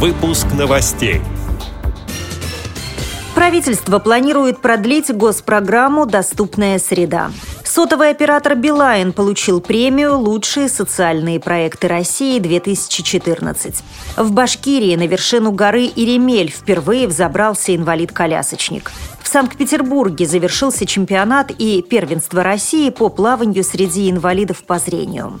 Выпуск новостей. Правительство планирует продлить госпрограмму «Доступная среда». Сотовый оператор «Билайн» получил премию «Лучшие социальные проекты России-2014». В Башкирии на вершину горы Иремель впервые взобрался инвалид-колясочник. В Санкт-Петербурге завершился чемпионат и первенство России по плаванию среди инвалидов по зрению.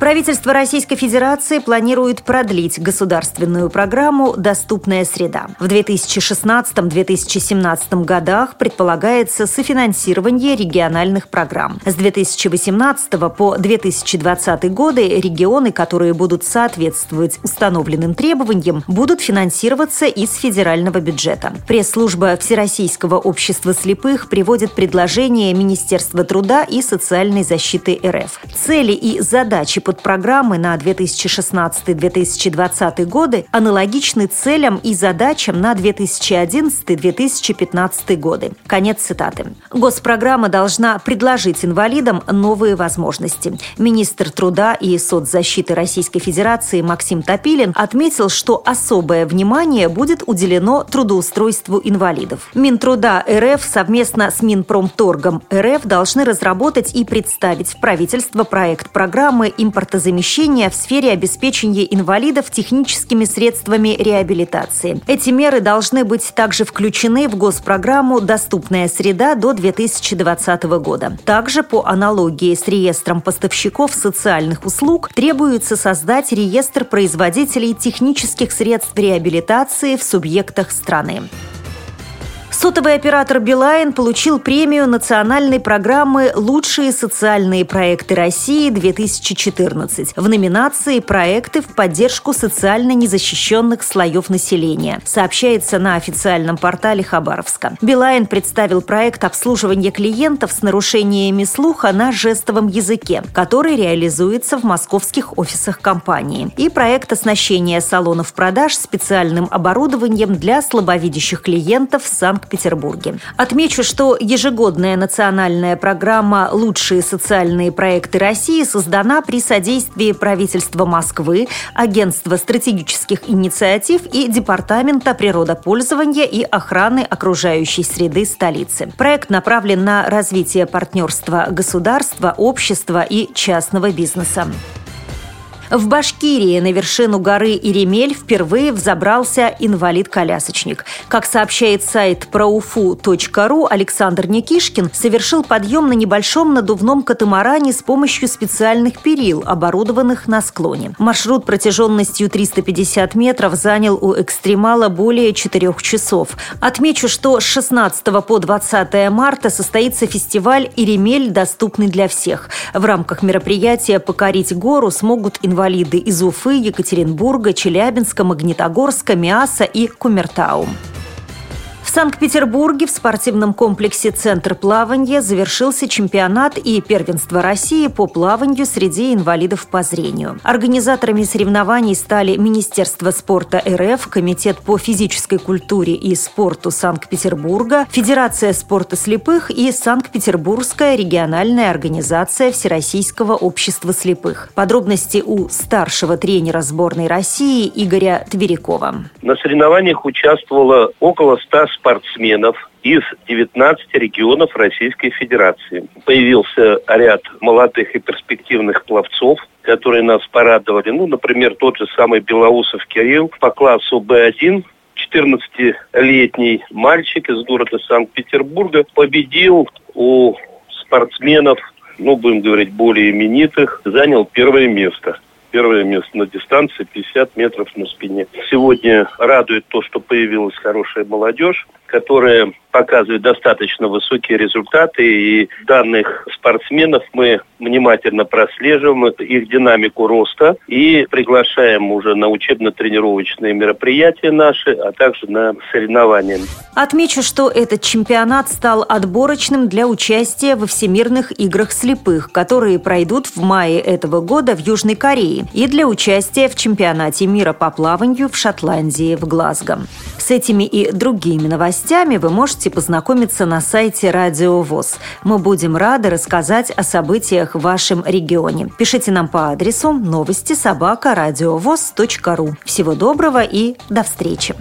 Правительство Российской Федерации планирует продлить государственную программу «Доступная среда». В 2016-2017 годах предполагается софинансирование региональных программ. С 2018 по 2020 годы регионы, которые будут соответствовать установленным требованиям, будут финансироваться из федерального бюджета. Пресс-служба Всероссийского общества слепых приводит предложение Министерства труда и социальной защиты РФ. Цели и задачи подпрограммы на 2016-2020 годы аналогичны целям и задачам на 2011-2015 годы. Конец цитаты. Госпрограмма должна предложить инвалидам новые возможности. Министр труда и соцзащиты Российской Федерации Максим Топилин отметил, что особое внимание будет уделено трудоустройству инвалидов. Минтруда РФ совместно с Минпромторгом РФ должны разработать и представить в правительство проект программы импорта импортозамещения в сфере обеспечения инвалидов техническими средствами реабилитации. Эти меры должны быть также включены в госпрограмму «Доступная среда» до 2020 года. Также по аналогии с реестром поставщиков социальных услуг требуется создать реестр производителей технических средств реабилитации в субъектах страны. Сотовый оператор «Билайн» получил премию национальной программы «Лучшие социальные проекты России-2014» в номинации «Проекты в поддержку социально незащищенных слоев населения», сообщается на официальном портале Хабаровска. «Билайн» представил проект обслуживания клиентов с нарушениями слуха на жестовом языке, который реализуется в московских офисах компании, и проект оснащения салонов продаж специальным оборудованием для слабовидящих клиентов Санкт Санкт-Петербурге. Отмечу, что ежегодная национальная программа «Лучшие социальные проекты России» создана при содействии правительства Москвы, Агентства стратегических инициатив и Департамента природопользования и охраны окружающей среды столицы. Проект направлен на развитие партнерства государства, общества и частного бизнеса. В Башкирии на вершину горы Иремель впервые взобрался инвалид-колясочник. Как сообщает сайт praufu.ru, Александр Никишкин совершил подъем на небольшом надувном катамаране с помощью специальных перил, оборудованных на склоне. Маршрут протяженностью 350 метров занял у экстремала более 4 часов. Отмечу, что с 16 по 20 марта состоится фестиваль «Иремель. Доступный для всех». В рамках мероприятия «Покорить гору» смогут инвалиды инвалиды из Уфы, Екатеринбурга, Челябинска, Магнитогорска, Миаса и Кумертау. В Санкт-Петербурге в спортивном комплексе «Центр плавания» завершился чемпионат и первенство России по плаванию среди инвалидов по зрению. Организаторами соревнований стали Министерство спорта РФ, Комитет по физической культуре и спорту Санкт-Петербурга, Федерация спорта слепых и Санкт-Петербургская региональная организация Всероссийского общества слепых. Подробности у старшего тренера сборной России Игоря Тверякова. На соревнованиях участвовало около 100 спортсменов из 19 регионов Российской Федерации. Появился ряд молодых и перспективных пловцов, которые нас порадовали. Ну, например, тот же самый Белоусов Кирилл по классу Б1 14-летний мальчик из города Санкт-Петербурга победил у спортсменов, ну, будем говорить, более именитых, занял первое место первое место на дистанции 50 метров на спине. Сегодня радует то, что появилась хорошая молодежь, которая показывает достаточно высокие результаты. И данных спортсменов мы внимательно прослеживаем, их динамику роста и приглашаем уже на учебно-тренировочные мероприятия наши, а также на соревнования. Отмечу, что этот чемпионат стал отборочным для участия во Всемирных играх слепых, которые пройдут в мае этого года в Южной Корее, и для участия в чемпионате мира по плаванию в Шотландии в Глазго. С этими и другими новостями вы можете познакомиться на сайте Радио ВОЗ. Мы будем рады рассказать о событиях в вашем регионе. Пишите нам по адресу новости собака ру. Всего доброго и до встречи!